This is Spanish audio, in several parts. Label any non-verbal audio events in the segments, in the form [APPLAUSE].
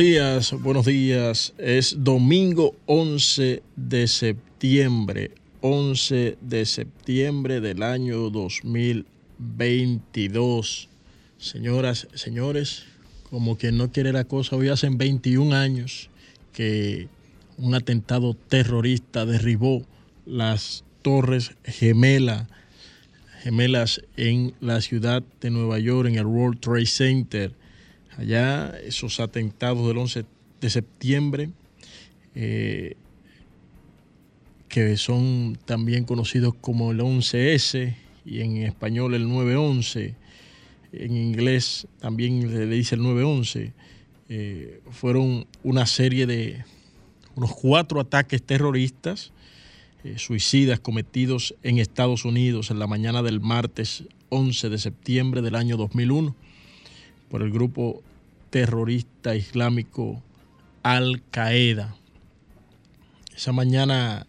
días, buenos días. Es domingo 11 de septiembre, 11 de septiembre del año 2022. Señoras, señores, como quien no quiere la cosa, hoy hacen 21 años que un atentado terrorista derribó las torres gemelas gemelas en la ciudad de Nueva York, en el World Trade Center allá esos atentados del 11 de septiembre, eh, que son también conocidos como el 11S y en español el 911, en inglés también le dice el 911, eh, fueron una serie de unos cuatro ataques terroristas eh, suicidas cometidos en Estados Unidos en la mañana del martes 11 de septiembre del año 2001 por el grupo terrorista islámico Al Qaeda. Esa mañana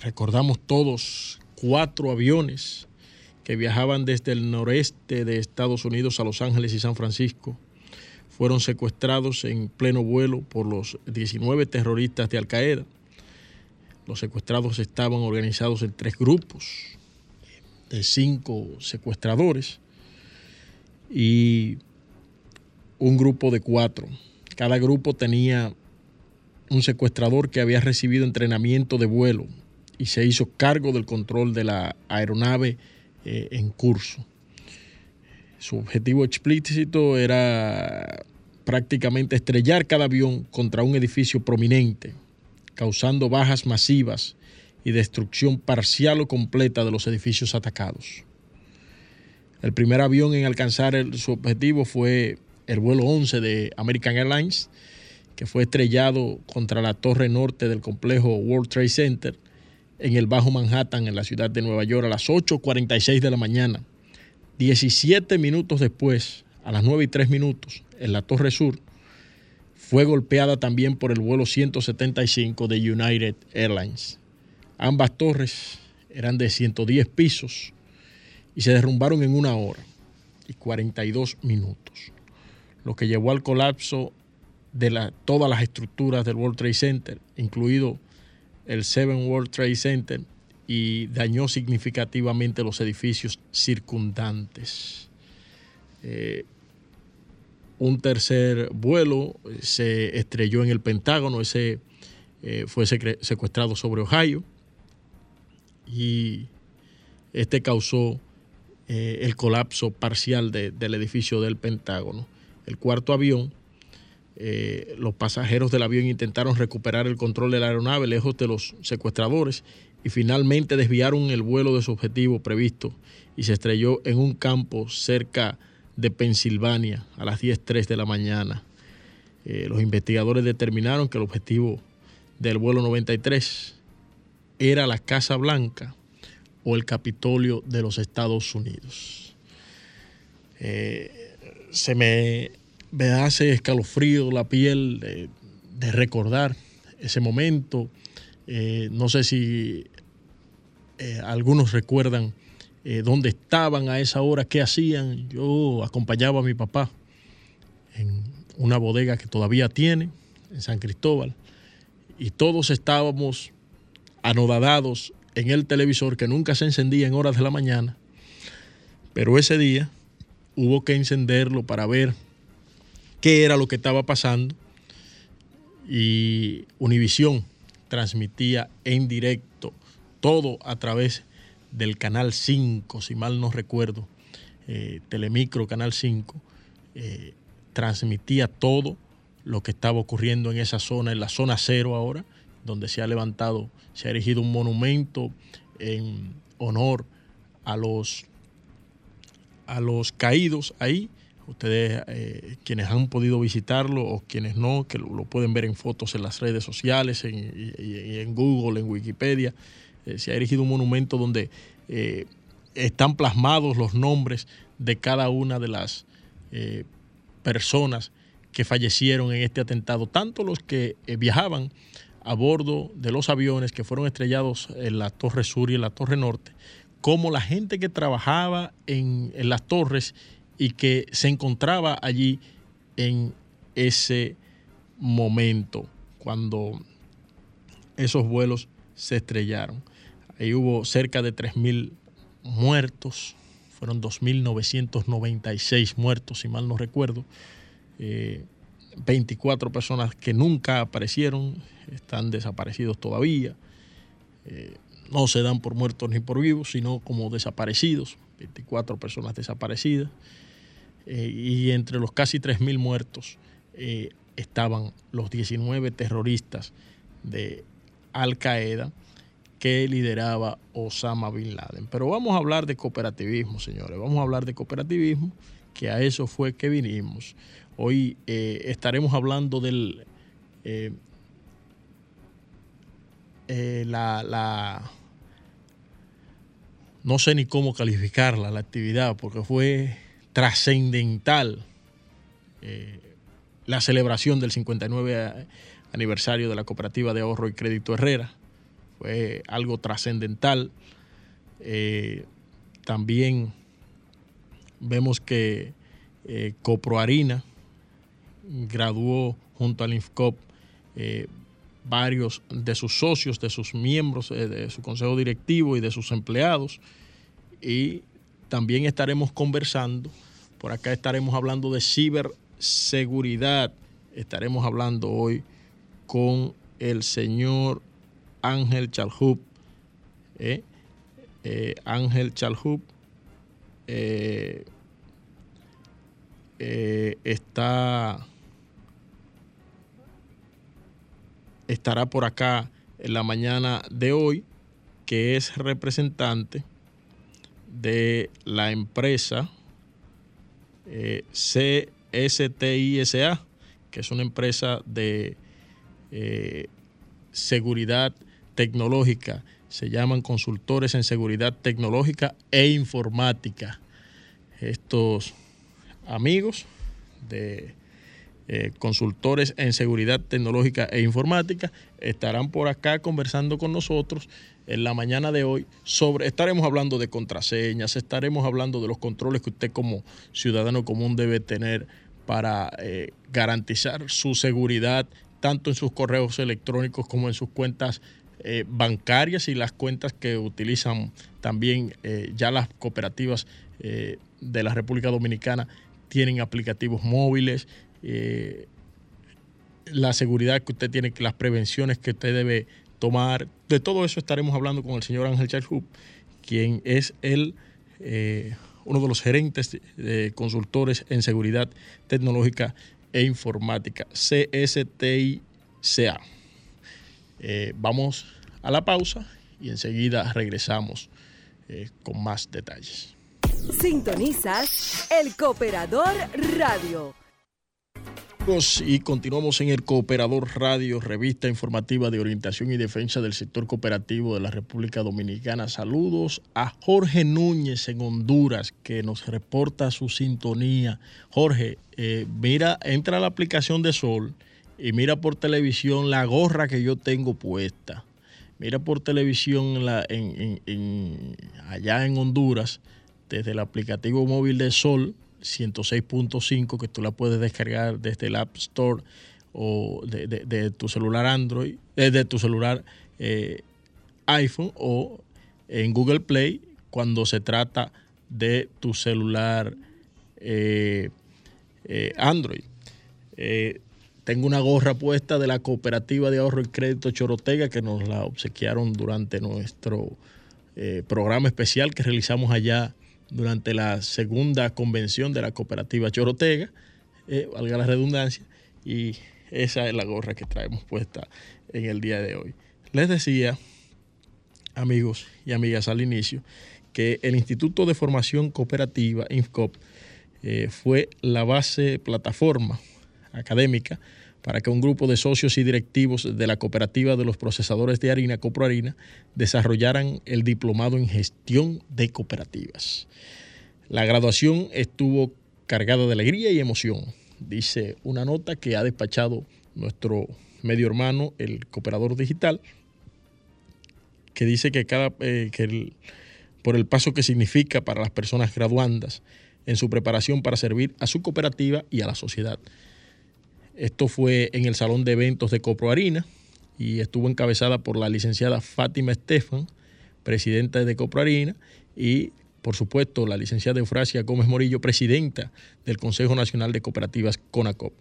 recordamos todos cuatro aviones que viajaban desde el noreste de Estados Unidos a Los Ángeles y San Francisco. Fueron secuestrados en pleno vuelo por los 19 terroristas de Al Qaeda. Los secuestrados estaban organizados en tres grupos de cinco secuestradores y un grupo de cuatro. Cada grupo tenía un secuestrador que había recibido entrenamiento de vuelo y se hizo cargo del control de la aeronave eh, en curso. Su objetivo explícito era prácticamente estrellar cada avión contra un edificio prominente, causando bajas masivas y destrucción parcial o completa de los edificios atacados. El primer avión en alcanzar su objetivo fue el vuelo 11 de American Airlines, que fue estrellado contra la torre norte del complejo World Trade Center en el Bajo Manhattan, en la ciudad de Nueva York, a las 8.46 de la mañana. 17 minutos después, a las 9 y 3 minutos, en la Torre Sur, fue golpeada también por el vuelo 175 de United Airlines. Ambas torres eran de 110 pisos y se derrumbaron en una hora y 42 minutos, lo que llevó al colapso de todas las estructuras del World Trade Center, incluido el Seven World Trade Center, y dañó significativamente los edificios circundantes. Eh, un tercer vuelo se estrelló en el Pentágono, ese eh, fue secuestrado sobre Ohio y este causó eh, el colapso parcial del edificio del Pentágono. El cuarto avión, eh, los pasajeros del avión intentaron recuperar el control de la aeronave lejos de los secuestradores y finalmente desviaron el vuelo de su objetivo previsto y se estrelló en un campo cerca de Pensilvania a las 10.03 de la mañana. Eh, los investigadores determinaron que el objetivo del vuelo 93 era la Casa Blanca o el Capitolio de los Estados Unidos. Eh, se me, hace escalofrío la piel de, recordar ese momento. Eh, no sé si eh, algunos recuerdan dónde estaban a esa hora, qué hacían. Yo acompañaba a mi papá en una bodega que todavía tiene en San Cristóbal y todos estábamos anodadados en el televisor que nunca se encendía en horas de la mañana, pero ese día hubo que encenderlo para ver qué era lo que estaba pasando. Y Univisión transmitía en directo todo a través del canal 5, si mal no recuerdo, eh, Telemicro Canal 5, eh, transmitía todo lo que estaba ocurriendo en esa zona, en la zona cero ahora, donde se ha levantado, se ha erigido un monumento en honor a los, a los caídos ahí. Ustedes, eh, quienes han podido visitarlo o quienes no, que lo, pueden ver en fotos en las redes sociales, en, Google, en Wikipedia, eh, se ha erigido un monumento donde eh, están plasmados los nombres de cada una de las personas que fallecieron en este atentado, tanto los que viajaban a bordo de los aviones que fueron estrellados en la Torre Sur y en la Torre Norte, como la gente que trabajaba en, las torres y que se encontraba allí en ese momento cuando esos vuelos se estrellaron. Ahí hubo cerca de 3.000 muertos, fueron 2.996 muertos, si mal no recuerdo. 24 eh, personas que nunca aparecieron, están desaparecidos todavía. Eh, no se dan por muertos ni por vivos, sino como desaparecidos, 24 personas desaparecidas. Eh, y entre los casi 3.000 muertos eh, estaban los 19 terroristas de Al Qaeda que lideraba Osama Bin Laden. Pero vamos a hablar de cooperativismo, señores, vamos a hablar de cooperativismo, que a eso fue que vinimos. Hoy estaremos hablando del eh, la, no sé ni cómo calificarla, la actividad, porque fue trascendental eh, la celebración del 59 aniversario de la Cooperativa de Ahorro y Crédito Herrera. Fue algo trascendental. Eh, también vemos que Coproharina graduó junto al INFCOP varios de sus socios, de sus miembros, eh, de su consejo directivo y de sus empleados. Y también estaremos conversando, por acá estaremos hablando de ciberseguridad. Estaremos hablando hoy con el señor Ángel Chalhub. ¿eh? Eh, Ángel Chalhub está estará por acá en la mañana de hoy, que es representante de la empresa eh, CSTISA, que es una empresa de eh, seguridad tecnológica se llaman consultores en seguridad tecnológica e informática. Estos amigos de eh, consultores en seguridad tecnológica e informática estarán por acá conversando con nosotros en la mañana de hoy sobre, estaremos hablando de contraseñas, estaremos hablando de los controles que usted como ciudadano común debe tener para eh, garantizar su seguridad tanto en sus correos electrónicos como en sus cuentas eh, bancarias y las cuentas que utilizan también ya las cooperativas de la República Dominicana tienen aplicativos móviles, la seguridad que usted tiene, las prevenciones que usted debe tomar. De todo eso estaremos hablando con el señor Ángel Charles quien es el, eh, uno de los gerentes de consultores en seguridad tecnológica e informática, CSTICA. Eh, vamos a la pausa y enseguida regresamos eh, con más detalles. Sintonizas el Cooperador Radio y continuamos en el Cooperador Radio, revista informativa de orientación y defensa del sector cooperativo de la República Dominicana. Saludos a Jorge Núñez en Honduras, que nos reporta su sintonía. Jorge, eh, mira, entra a la aplicación de Sol y mira por televisión la gorra que yo tengo puesta. Mira por televisión allá en Honduras, desde el aplicativo móvil de Sol 106.5 que tú la puedes descargar desde el App Store o de, tu celular Android, desde eh, tu celular eh, iPhone o en Google Play cuando se trata de tu celular eh, Android. tengo una gorra puesta de la Cooperativa de Ahorro y Crédito Chorotega que nos la obsequiaron durante nuestro programa especial que realizamos allá durante la segunda convención de la cooperativa Chorotega, eh, valga la redundancia, y esa es la gorra que traemos puesta en el día de hoy. Les decía, amigos y amigas, al inicio, que el Instituto de Formación Cooperativa, INFCOP, eh, fue la base plataforma académica para que un grupo de socios y directivos de la cooperativa de los procesadores de harina, Coproharina, desarrollaran el diplomado en gestión de cooperativas. La graduación estuvo cargada de alegría y emoción, dice una nota que ha despachado nuestro medio hermano, el cooperador digital, que dice que, cada, eh, por el paso que significa para las personas graduandas en su preparación para servir a su cooperativa y a la sociedad. Esto fue en el Salón de Eventos de Copro Harina y estuvo encabezada por la licenciada Fátima Estefan, presidenta de Copro Harina, y por supuesto la licenciada Eufrasia Gómez Morillo, presidenta del Consejo Nacional de Cooperativas CONACOP,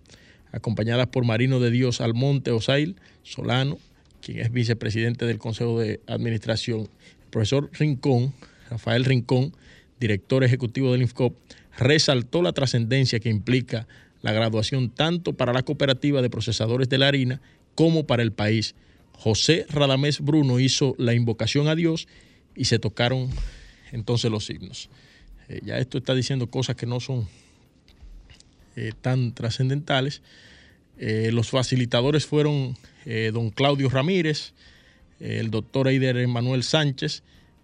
acompañadas por Marino de Dios Almonte Osail Solano, quien es vicepresidente del Consejo de Administración, el profesor Rincón, Rafael Rincón, director ejecutivo del INFCOP, resaltó la trascendencia que implica la graduación tanto para la cooperativa de procesadores de la harina como para el país. José Radamés Bruno hizo la invocación a Dios y se tocaron entonces los signos. Eh, ya esto está diciendo cosas que no son eh, tan trascendentales. Eh, los facilitadores fueron don Claudio Ramírez, el doctor Eider Manuel Sánchez,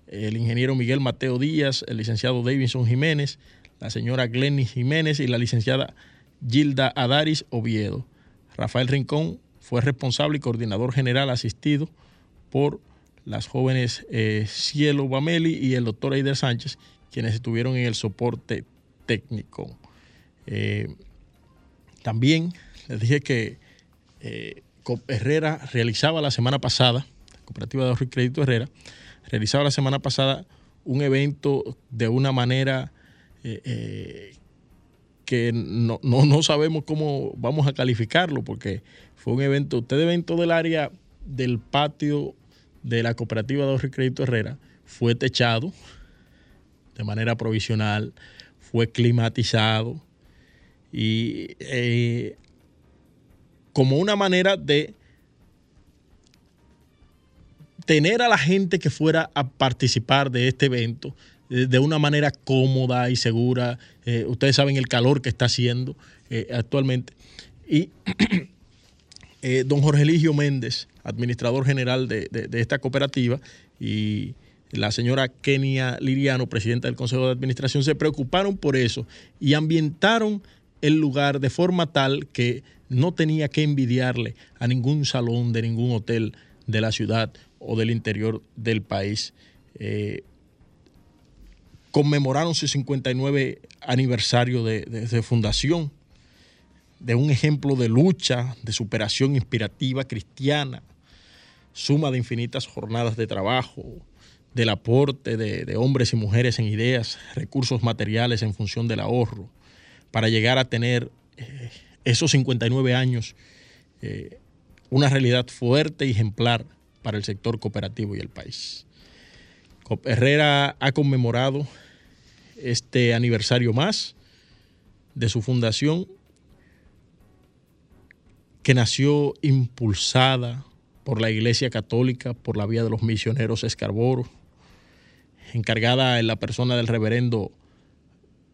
el ingeniero Miguel Mateo Díaz, el licenciado Davidson Jiménez, la señora Glenny Jiménez y la licenciada Gilda Adaris Oviedo. Rafael Rincón fue responsable y coordinador general asistido por las jóvenes eh, Cielo Bameli y el doctor Eider Sánchez, quienes estuvieron en el soporte técnico. Eh, también les dije que eh, Herrera realizaba la semana pasada, la Cooperativa de Ahorro y Crédito Herrera, realizaba la semana pasada un evento de una manera que no, sabemos cómo vamos a calificarlo, porque fue un evento, usted evento del área del patio de la cooperativa de ahorro crédito Herrera fue techado de manera provisional, fue climatizado y eh, como una manera de tener a la gente que fuera a participar de este evento de una manera cómoda y segura. Eh, ustedes saben el calor que está haciendo eh, actualmente. Y [CLEARS THROAT] don Jorge Eligio Méndez, administrador general de, esta cooperativa, y la señora Kenia Liriano, presidenta del Consejo de Administración, se preocuparon por eso y ambientaron el lugar de forma tal que no tenía que envidiarle a ningún salón de ningún hotel de la ciudad o del interior del país. Eh, conmemoraron su 59 aniversario de, fundación, de un ejemplo de lucha, de superación inspirativa cristiana, suma de infinitas jornadas de trabajo, del aporte de, hombres y mujeres en ideas, recursos materiales en función del ahorro, para llegar a tener eh, esos 59 años eh, una realidad fuerte y ejemplar para el sector cooperativo y el país. Herrera ha conmemorado este aniversario más de su fundación, que nació impulsada por la Iglesia Católica, por la vía de los misioneros Escarboro, encargada en la persona del reverendo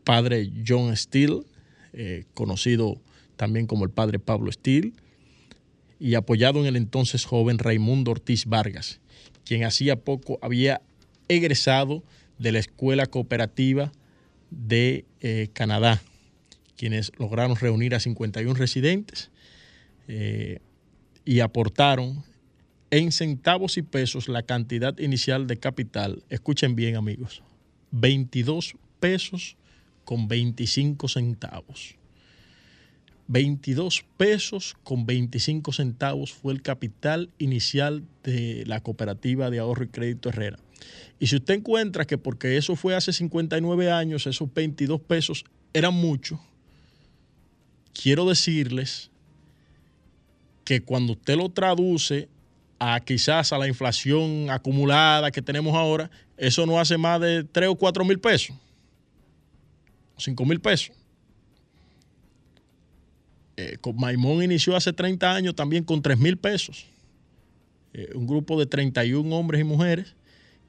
padre John Steele, eh, conocido también como el padre Pablo Steele, y apoyado en el entonces joven Raimundo Ortiz Vargas, quien hacía poco había egresado de la Escuela Cooperativa de eh, Canadá, quienes lograron reunir a 51 residentes eh, y aportaron en centavos y pesos la cantidad inicial de capital. Escuchen bien amigos, 22 pesos con 25 centavos. 22 pesos con 25 centavos fue el capital inicial de la cooperativa de ahorro y crédito Herrera. Y si usted encuentra que porque eso fue hace 59 años, esos 22 pesos eran mucho, quiero decirles que cuando usted lo traduce a quizás a la inflación acumulada que tenemos ahora, eso no hace más de 3 o 4 mil pesos, 5 mil pesos. Eh, Maimón inició hace 30 años también con 3 mil pesos. Eh, un grupo de 31 hombres y mujeres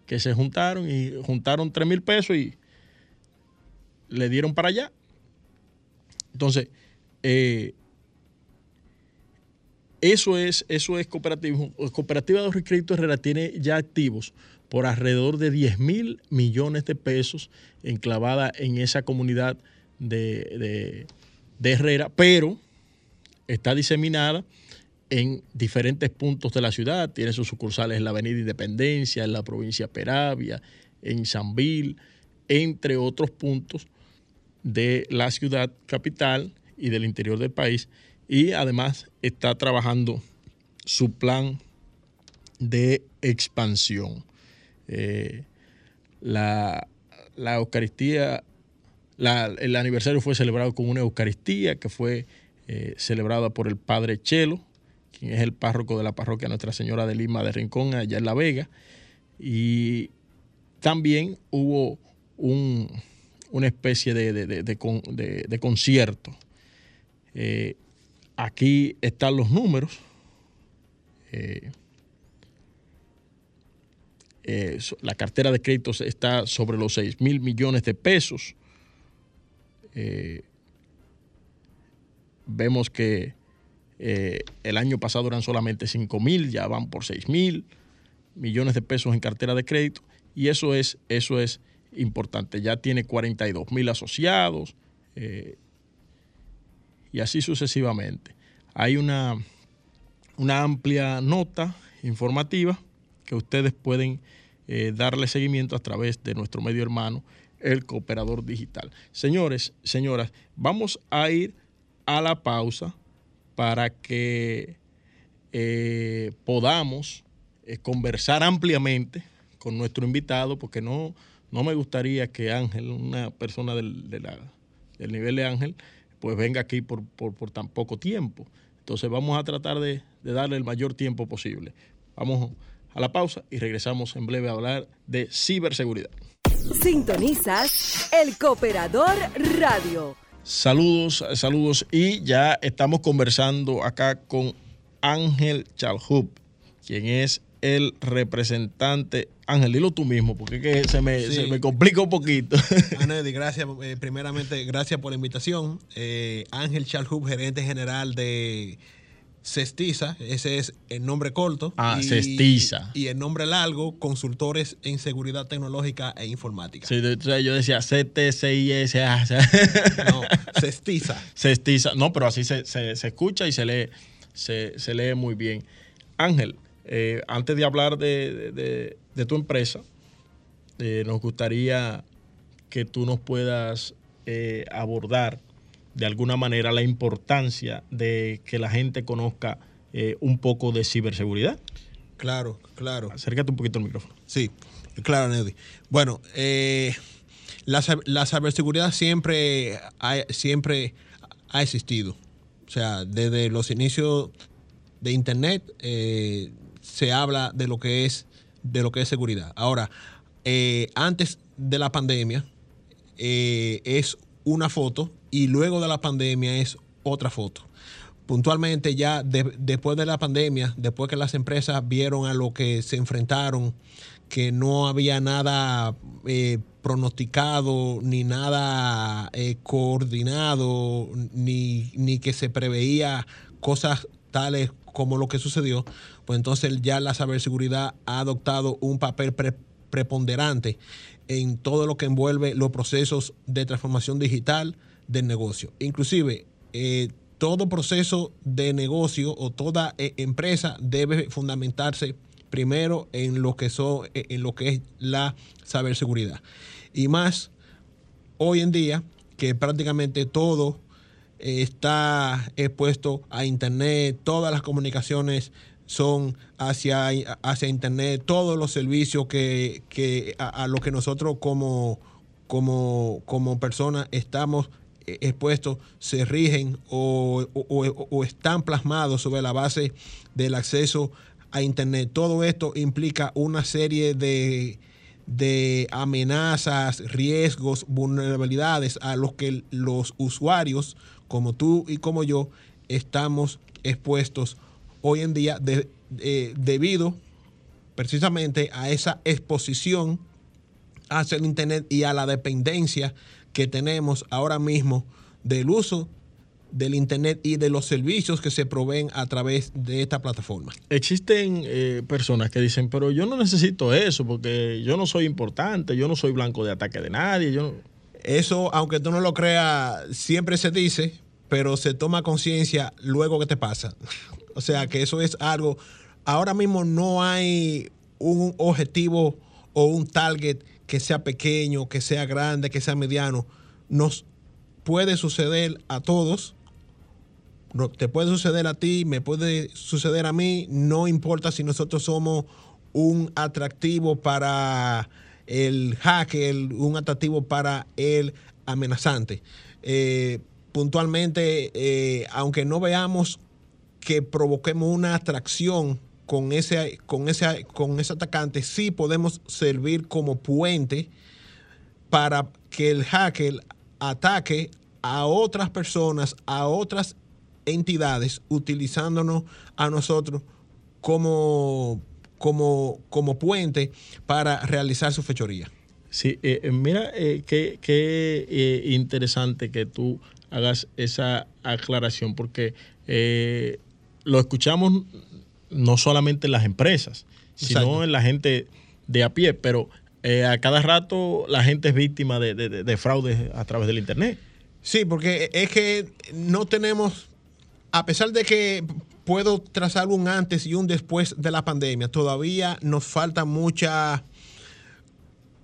que se juntaron y juntaron 3 mil pesos y le dieron para allá. Entonces, eh, eso es, eso es cooperativismo. Cooperativa de Crédito Herrera tiene ya activos por alrededor de 10 mil millones de pesos enclavada en esa comunidad de Herrera, pero está diseminada en diferentes puntos de la ciudad. Tiene sus sucursales en la Avenida Independencia, en la provincia Peravia, en Sanville, entre otros puntos de la ciudad capital y del interior del país. Y además está trabajando su plan de expansión. Eh, la, Eucaristía, el aniversario fue celebrado con una Eucaristía que fue eh, celebrada por el padre Chelo, quien es el párroco de la parroquia Nuestra Señora de Lima de Rincón, allá en La Vega. Y también hubo una especie de, concierto. Eh, aquí están los números. Eh, la cartera de créditos está sobre los 6 mil millones de pesos vemos que eh, el año pasado eran solamente 5 mil, ya van por 6 mil millones de pesos en cartera de crédito y eso es, eso es importante. Ya tiene 42 mil asociados eh, y así sucesivamente. Hay una, una amplia nota informativa que ustedes pueden eh, darle seguimiento a través de nuestro medio hermano, el Cooperador Digital. Señores, señoras, vamos a ir a la pausa para que eh, podamos eh, conversar ampliamente con nuestro invitado, porque no, no me gustaría que Ángel, una persona del, del nivel de Ángel, pues venga aquí por, tan poco tiempo. Entonces vamos a tratar de, de darle el mayor tiempo posible. Vamos a la pausa y regresamos en breve a hablar de ciberseguridad. Sintonizas el Cooperador Radio Saludos, saludos. Y ya estamos conversando acá con Ángel Chalhub, quien es el representante. Ángel, dilo tú mismo, porque que se, me, se me complica un poquito. Anedi, gracias. Eh, primeramente, gracias por la invitación. Eh, Ángel Chalhub, gerente general de Cestiza, ese es el nombre corto. Ah, y, Cestiza. Y el nombre largo, consultores en seguridad tecnológica e informática. Sí, yo decía CTCIS. [LAUGHS] No, Cestiza. Cestiza. No, pero así se, se, se escucha y se lee, se, se, lee muy bien. Ángel, eh, antes de hablar de, de, de tu empresa, eh, nos gustaría que tú nos puedas eh, abordar de alguna manera la importancia de que la gente conozca eh, un poco de ciberseguridad. Claro, claro. Acércate un poquito al micrófono. Sí, claro, Neddy. Bueno, eh, la, la, ciberseguridad siempre ha, siempre ha existido. O sea, desde los inicios de Internet eh, se habla de lo que es de lo que es seguridad. Ahora, antes de la pandemia es una foto y luego de la pandemia es otra foto. Puntualmente ya de, después de la pandemia, después que las empresas vieron a lo que se enfrentaron, que no había nada eh, pronosticado, ni nada eh, coordinado, ni, ni, que se preveía cosas tales como lo que sucedió, pues entonces ya la ciberseguridad ha adoptado un papel pre preponderante en todo lo que envuelve los procesos de transformación digital del negocio. Inclusive, eh, todo proceso de negocio o toda eh, empresa debe fundamentarse primero en lo que son eh, en lo que es la ciberseguridad. Y más hoy en día que prácticamente todo está expuesto a internet, todas las comunicaciones son hacia, hacia Internet, todos los servicios que, que a, a lo que nosotros como, como, como personas estamos expuestos se rigen o, o, están plasmados sobre la base del acceso a Internet. Todo esto implica una serie de, de amenazas, riesgos, vulnerabilidades a los que los usuarios, como tú y como yo, estamos expuestos hoy en día eh, debido precisamente a esa exposición hacia el Internet y a la dependencia que tenemos ahora mismo del uso del Internet y de los servicios que se proveen a través de esta plataforma. Existen eh, personas que dicen, pero yo no necesito eso porque yo no soy importante, yo no soy blanco de ataque de nadie. Yo no... Eso, aunque tú no lo creas, siempre se dice, pero se toma conciencia luego que te pasa. [LAUGHS] O sea que eso es algo, ahora mismo no hay un objetivo o un target que sea pequeño, que sea grande, que sea mediano. Nos puede suceder a todos, te puede suceder a ti, me puede suceder a mí, no importa si nosotros somos un atractivo para el hacker, un atractivo para el amenazante. Eh, puntualmente, eh, aunque no veamos que provoquemos una atracción con ese, con ese, con ese atacante, sí podemos servir como puente para que el hacker ataque a otras personas, a otras entidades, utilizándonos a nosotros como, como, como puente para realizar su fechoría. Sí, eh, mira eh, qué, qué eh, interesante que tú hagas esa aclaración, porque eh, lo escuchamos no solamente en las empresas, sino Exacto. en la gente de a pie, pero eh, a cada rato la gente es víctima de, de, de fraudes a través del Internet. Sí, porque es que no tenemos, a pesar de que puedo trazar un antes y un después de la pandemia, todavía nos falta mucha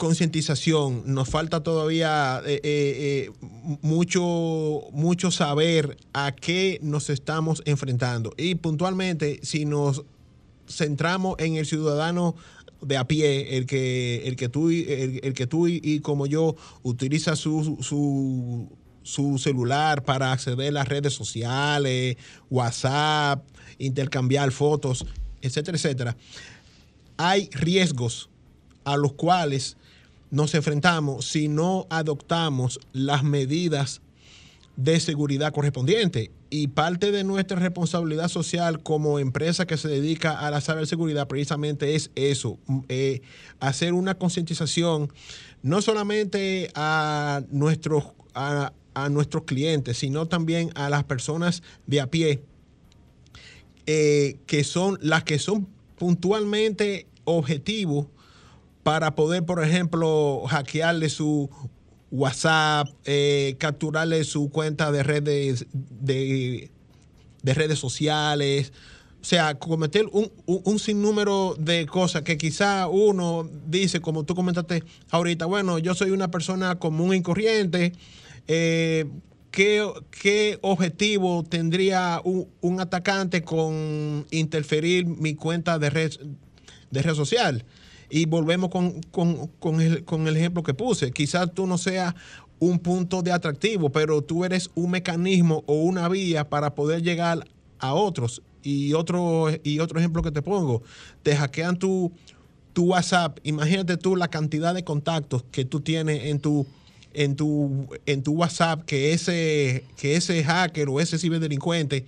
concientización, nos falta todavía eh, eh, mucho, mucho saber a qué nos estamos enfrentando. Y puntualmente, si nos centramos en el ciudadano de a pie, el que, el que tú, el que tú y, y, como yo utiliza su, su, su, celular para acceder a las redes sociales, WhatsApp, intercambiar fotos, etcétera, etcétera, hay riesgos a los cuales nos enfrentamos si no adoptamos las medidas de seguridad correspondientes. Y parte de nuestra responsabilidad social como empresa que se dedica a la ciberseguridad precisamente es eso, eh, hacer una concientización no solamente a nuestros, a, a nuestros clientes, sino también a las personas de a pie eh, que son las que son puntualmente objetivos para poder, por ejemplo, hackearle su WhatsApp, eh, capturarle su cuenta de redes de, de redes sociales, o sea, cometer un, sinnúmero de cosas que quizá uno dice, como tú comentaste ahorita, bueno, yo soy una persona común y corriente, eh, ¿qué, objetivo tendría un, atacante con interferir mi cuenta de red, de red social? Y volvemos con, el, con el ejemplo que puse. Quizás tú no seas un punto de atractivo, pero tú eres un mecanismo o una vía para poder llegar a otros y otro, y otro ejemplo que te pongo, te hackean tu, tu WhatsApp. Imagínate tú la cantidad de contactos que tú tienes en tu, en tu, en tu WhatsApp, que ese, que ese hacker o ese ciberdelincuente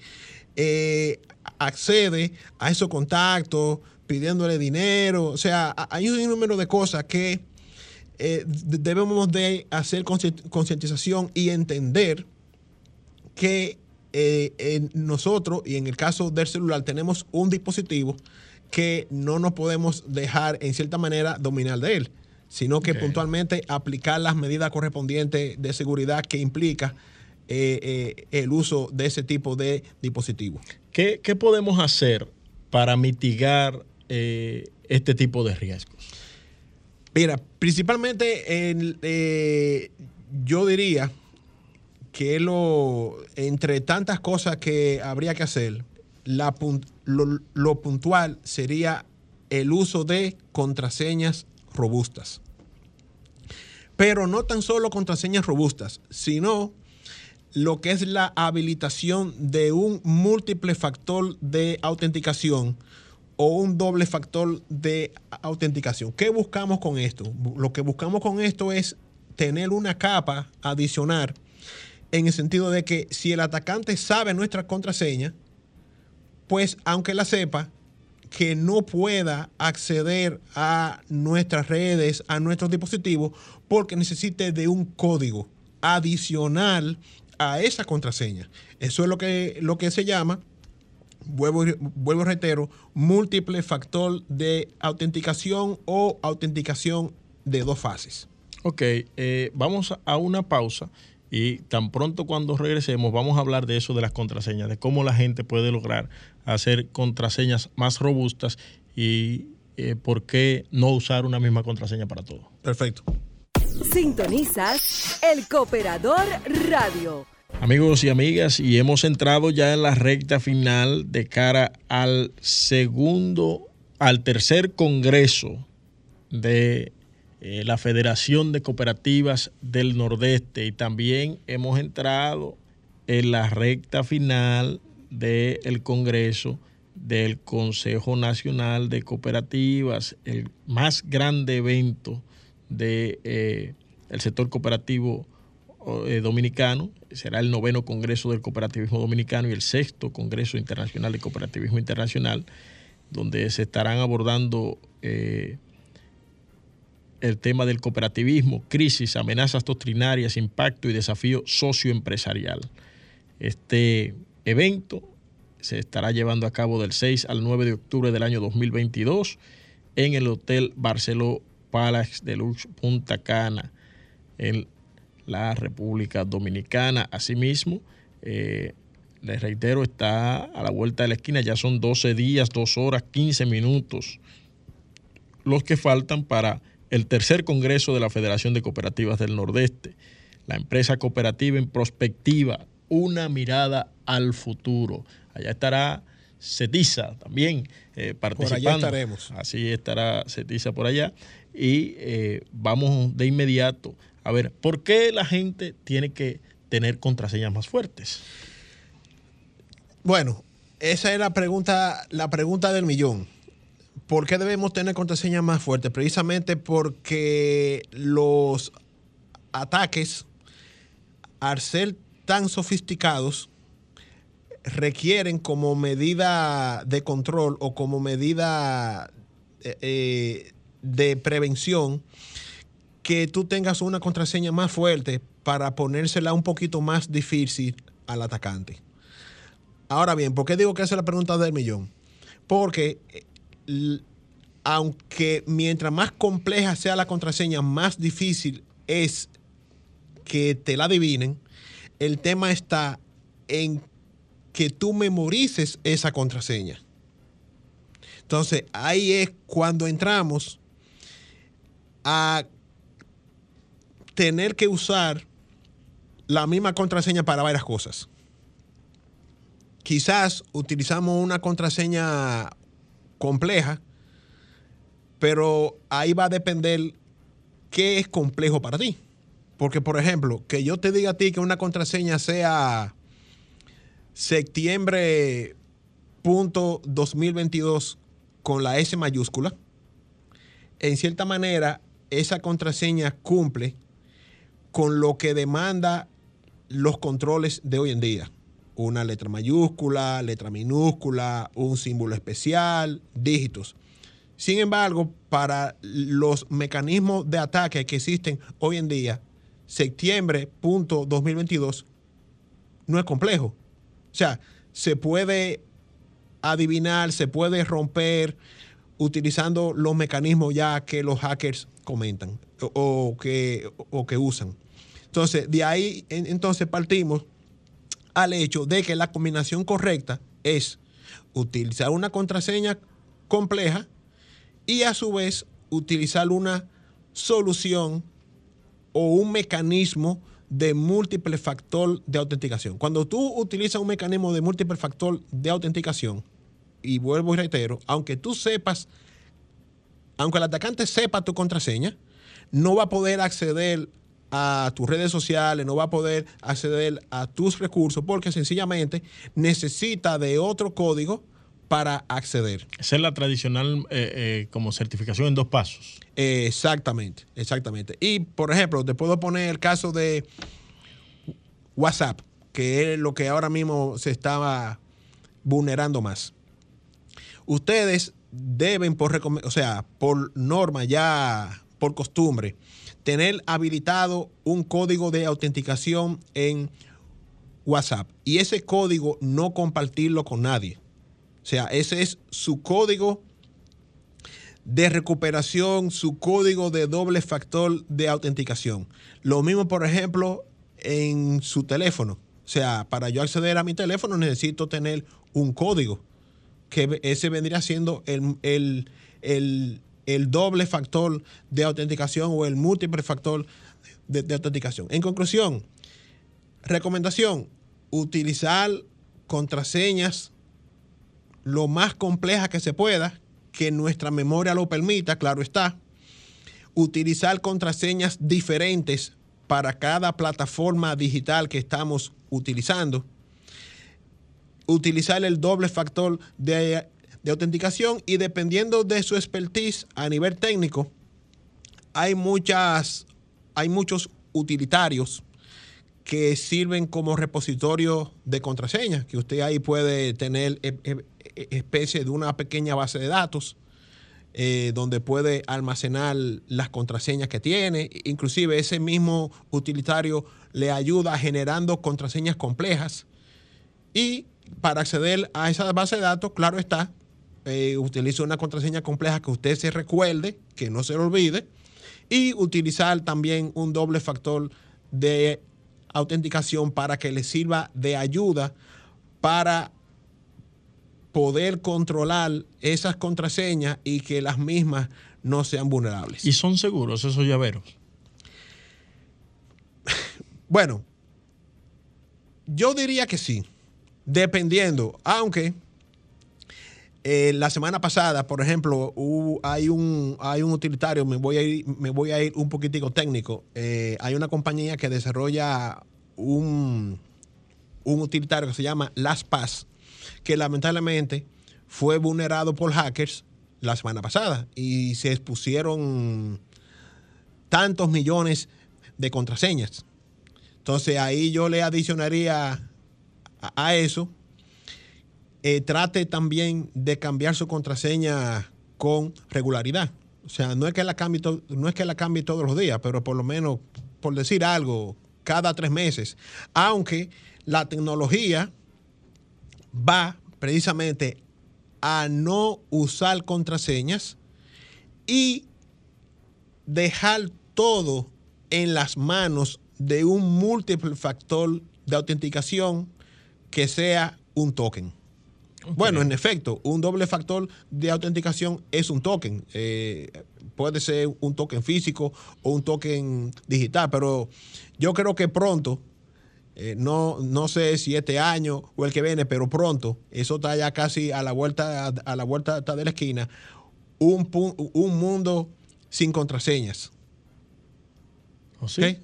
eh, accede a esos contactos pidiéndole dinero. O sea, hay un número de cosas que eh, debemos de hacer concientización y entender que eh, nosotros, y en el caso del celular, tenemos un dispositivo que no nos podemos dejar, en cierta manera, dominar de él, sino que puntualmente aplicar las medidas correspondientes de seguridad que implica eh, el uso de ese tipo de dispositivos. ¿Qué, podemos hacer para mitigar este tipo de riesgos? Mira, principalmente yo diría que lo, entre tantas cosas que habría que hacer, lo, puntual sería el uso de contraseñas robustas. Pero no tan solo contraseñas robustas, sino lo que es la habilitación de un múltiple factor de autenticación o un doble factor de autenticación. ¿Qué buscamos con esto? Lo que buscamos con esto es tener una capa adicional en el sentido de que si el atacante sabe nuestra contraseña, pues aunque la sepa, que no pueda acceder a nuestras redes, a nuestros dispositivos, porque necesite de un código adicional a esa contraseña. Eso es lo que, lo que se llama, vuelvo, vuelvo reitero, múltiple factor de autenticación o autenticación de dos fases. Ok, eh, vamos a una pausa y tan pronto cuando regresemos vamos a hablar de eso de las contraseñas, de cómo la gente puede lograr hacer contraseñas más robustas y eh, por qué no usar una misma contraseña para todo. Perfecto. Sintonizas el Cooperador Radio. Amigos y amigas, y hemos entrado ya en la recta final de cara al segundo, al tercer congreso de eh, la Federación de Cooperativas del Nordeste. Y también hemos entrado en la recta final del Congreso del Consejo Nacional de Cooperativas, el más grande evento del de, eh, sector cooperativo eh, dominicano. Será el noveno Congreso del Cooperativismo Dominicano y el sexto Congreso Internacional de Cooperativismo Internacional, donde se estarán abordando el tema del cooperativismo, crisis, amenazas doctrinarias, impacto y desafío socioempresarial. Este evento se estará llevando a cabo del 6 al 9 de octubre del año 2022 en el Hotel Barceló Palace de Lux Punta Cana, en la República Dominicana. Asimismo, eh, les reitero, está a la vuelta de la esquina, ya son 12 días, 2 horas, 15 minutos los que faltan para el tercer Congreso de la Federación de Cooperativas del Nordeste, la empresa cooperativa en prospectiva, una mirada al futuro. Allá estará Cetiza también eh, participando. Por allá estaremos. Así estará Cetiza por allá. Y eh, vamos de inmediato a ver, ¿por qué la gente tiene que tener contraseñas más fuertes? Bueno, esa es la pregunta, la pregunta del millón. ¿Por qué debemos tener contraseñas más fuertes? Precisamente porque los ataques, al ser tan sofisticados, requieren como medida de control o como medida eh, eh, de prevención que tú tengas una contraseña más fuerte para ponérsela un poquito más difícil al atacante. Ahora bien, ¿por qué digo que esa es la pregunta del millón? Porque eh, aunque mientras más compleja sea la contraseña, más difícil es que te la adivinen, el tema está en que tú memorices esa contraseña. Entonces, ahí es cuando entramos a tener que usar la misma contraseña para varias cosas. Quizás utilizamos una contraseña compleja, pero ahí va a depender qué es complejo para ti. Porque, por ejemplo, que yo te diga a ti que una contraseña sea septiembre 2022 con la S mayúscula, en cierta manera esa contraseña cumple con lo que demanda los controles de hoy en día. Una letra mayúscula, letra minúscula, un símbolo especial, dígitos. Sin embargo, para los mecanismos de ataque que existen hoy en día, septiembre.2022 no es complejo. O sea, se puede adivinar, se puede romper utilizando los mecanismos ya que los hackers comentan o, que, o que usan. Entonces, de ahí entonces partimos al hecho de que la combinación correcta es utilizar una contraseña compleja y a su vez utilizar una solución o un mecanismo de múltiple factor de autenticación. Cuando tú utilizas un mecanismo de múltiple factor de autenticación, y vuelvo y reitero, aunque tú sepas, aunque el atacante sepa tu contraseña, no va a poder acceder a tus redes sociales, no va a poder acceder a tus recursos porque sencillamente necesita de otro código para acceder. Esa es la tradicional eh, eh, como certificación en dos pasos. exactamente, exactamente. Y, por ejemplo, te puedo poner el caso de WhatsApp, que es lo que ahora mismo se estaba vulnerando más. Ustedes deben, por, o sea, por norma ya, por costumbre, tener habilitado un código de autenticación en WhatsApp y ese código no compartirlo con nadie. O sea, ese es su código de recuperación, su código de doble factor de autenticación. Lo mismo, por ejemplo, en su teléfono. O sea, para yo acceder a mi teléfono necesito tener un código, que ese vendría siendo el, doble factor de autenticación o el múltiple factor de, de autenticación. En conclusión, recomendación, utilizar contraseñas lo más compleja que se pueda, que nuestra memoria lo permita, claro está. Utilizar contraseñas diferentes para cada plataforma digital que estamos utilizando. Utilizar el doble factor de, autenticación y dependiendo de su expertise a nivel técnico, hay muchas, hay muchos utilitarios que sirven como repositorio de contraseñas, que usted ahí puede tener eh, eh, especie de una pequeña base de datos eh, donde puede almacenar las contraseñas que tiene. Inclusive ese mismo utilitario le ayuda generando contraseñas complejas. Y para acceder a esa base de datos, claro está, eh, utiliza una contraseña compleja que usted se recuerde, que no se lo olvide. Y utilizar también un doble factor de autenticación para que le sirva de ayuda para poder controlar esas contraseñas y que las mismas no sean vulnerables. ¿Y son seguros esos llaveros? [LAUGHS] bueno, yo diría que sí, dependiendo, aunque eh, la semana pasada, por ejemplo, hay, un, hay un utilitario, me voy a ir, me voy a ir un poquitico técnico, eh, hay una compañía que desarrolla un, un utilitario que se llama LastPass, que lamentablemente fue vulnerado por hackers la semana pasada y se expusieron tantos millones de contraseñas. Entonces ahí yo le adicionaría a, eso, eh, trate también de cambiar su contraseña con regularidad. O sea, no es que la cambie, no es que la cambie todos los días, pero por lo menos, por decir algo, cada tres meses. Aunque la tecnología va precisamente a no usar contraseñas y dejar todo en las manos de un múltiple factor de autenticación que sea un token. Bueno, en efecto, un doble factor de autenticación es un token. Eh, puede ser un token físico o un token digital, pero yo creo que pronto, eh, no, no sé si este año o el que viene, pero pronto, eso está ya casi a la vuelta, a, la vuelta de la esquina, un, un mundo sin contraseñas. ¿Oh, sí?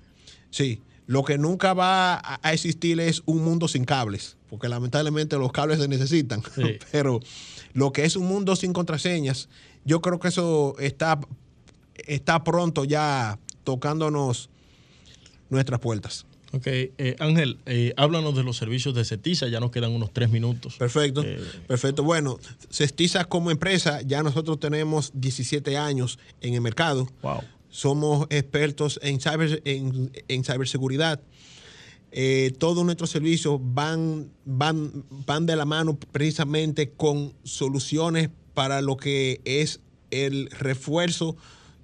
Sí. Lo que nunca va a existir es un mundo sin cables, porque lamentablemente los cables se necesitan. [LAUGHS] Pero lo que es un mundo sin contraseñas, yo creo que eso está, está pronto ya tocándonos nuestras puertas. Ok, eh, Ángel, eh, háblanos de los servicios de Cestiza, ya nos quedan unos tres minutos. Perfecto, eh, perfecto. Bueno, Cestiza como empresa, ya nosotros tenemos 17 años en el mercado. Wow somos expertos en, cyber, en, en ciberseguridad. Eh, todos nuestros servicios van, van, van de la mano precisamente con soluciones para lo que es el refuerzo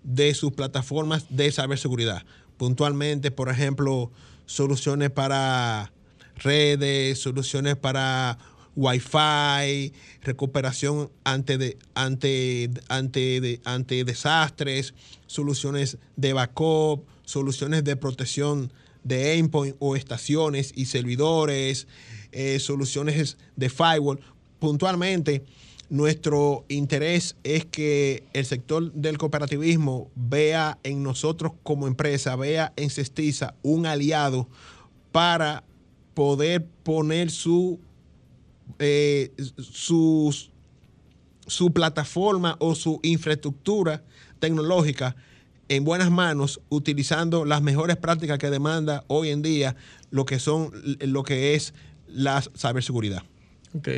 de sus plataformas de ciberseguridad. Puntualmente, por ejemplo, soluciones para redes, soluciones para Wi-Fi, recuperación ante, de, ante, ante, de, ante desastres, soluciones de backup, soluciones de protección de endpoint o estaciones y servidores, eh, soluciones de firewall. Puntualmente, nuestro interés es que el sector del cooperativismo vea en nosotros como empresa, vea en Cestiza un aliado para poder poner su eh, su, plataforma o su infraestructura tecnológica en buenas manos, utilizando las mejores prácticas que demanda hoy en día lo que son lo que es la ciberseguridad. Ok,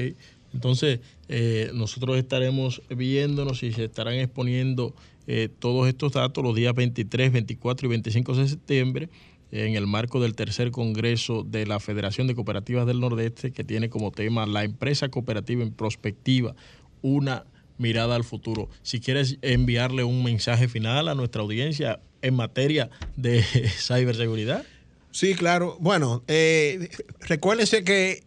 entonces eh, nosotros estaremos viéndonos y se estarán exponiendo eh, todos estos datos los días 23, 24 y 25 de septiembre en el marco del tercer Congreso de la Federación de Cooperativas del Nordeste, que tiene como tema la empresa cooperativa en prospectiva, una mirada al futuro. Si quieres enviarle un mensaje final a nuestra audiencia en materia de [LAUGHS] ciberseguridad. Sí, claro. Bueno, eh, recuérdense que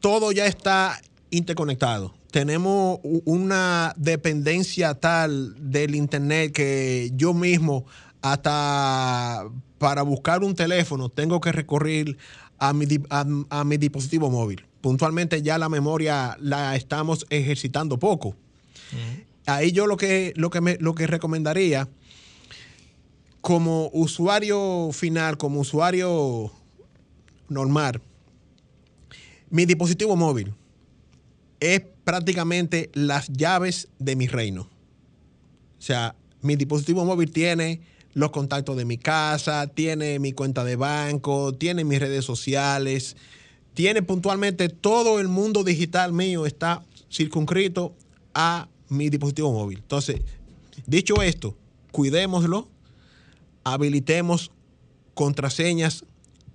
todo ya está interconectado. Tenemos una dependencia tal del Internet que yo mismo hasta para buscar un teléfono tengo que recurrir a mi, a, mi dispositivo móvil. Puntualmente ya la memoria la estamos ejercitando poco. Ahí yo lo que, lo, que me, lo que recomendaría como usuario final, como usuario normal, mi dispositivo móvil es prácticamente las llaves de mi reino. O sea, mi dispositivo móvil tiene los contactos de mi casa, tiene mi cuenta de banco, tiene mis redes sociales, tiene puntualmente todo el mundo digital mío está circunscrito a mi dispositivo móvil. Entonces, dicho esto, cuidémoslo, habilitemos contraseñas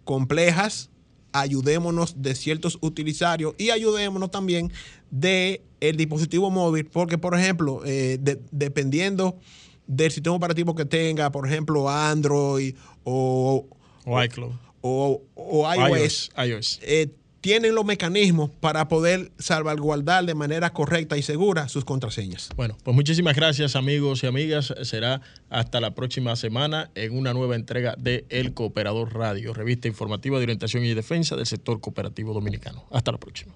complejas, ayudémonos de ciertos utilizarios y ayudémonos también de el dispositivo móvil, porque por ejemplo, eh, dependiendo del sistema operativo que tenga, por ejemplo, Android o, o iCloud o, iOS, eh, tienen los mecanismos para poder salvaguardar de manera correcta y segura sus contraseñas. Bueno, pues muchísimas gracias amigos y amigas. Será hasta la próxima semana en una nueva entrega de El Cooperador Radio, revista informativa de orientación y defensa del sector cooperativo dominicano. Hasta la próxima.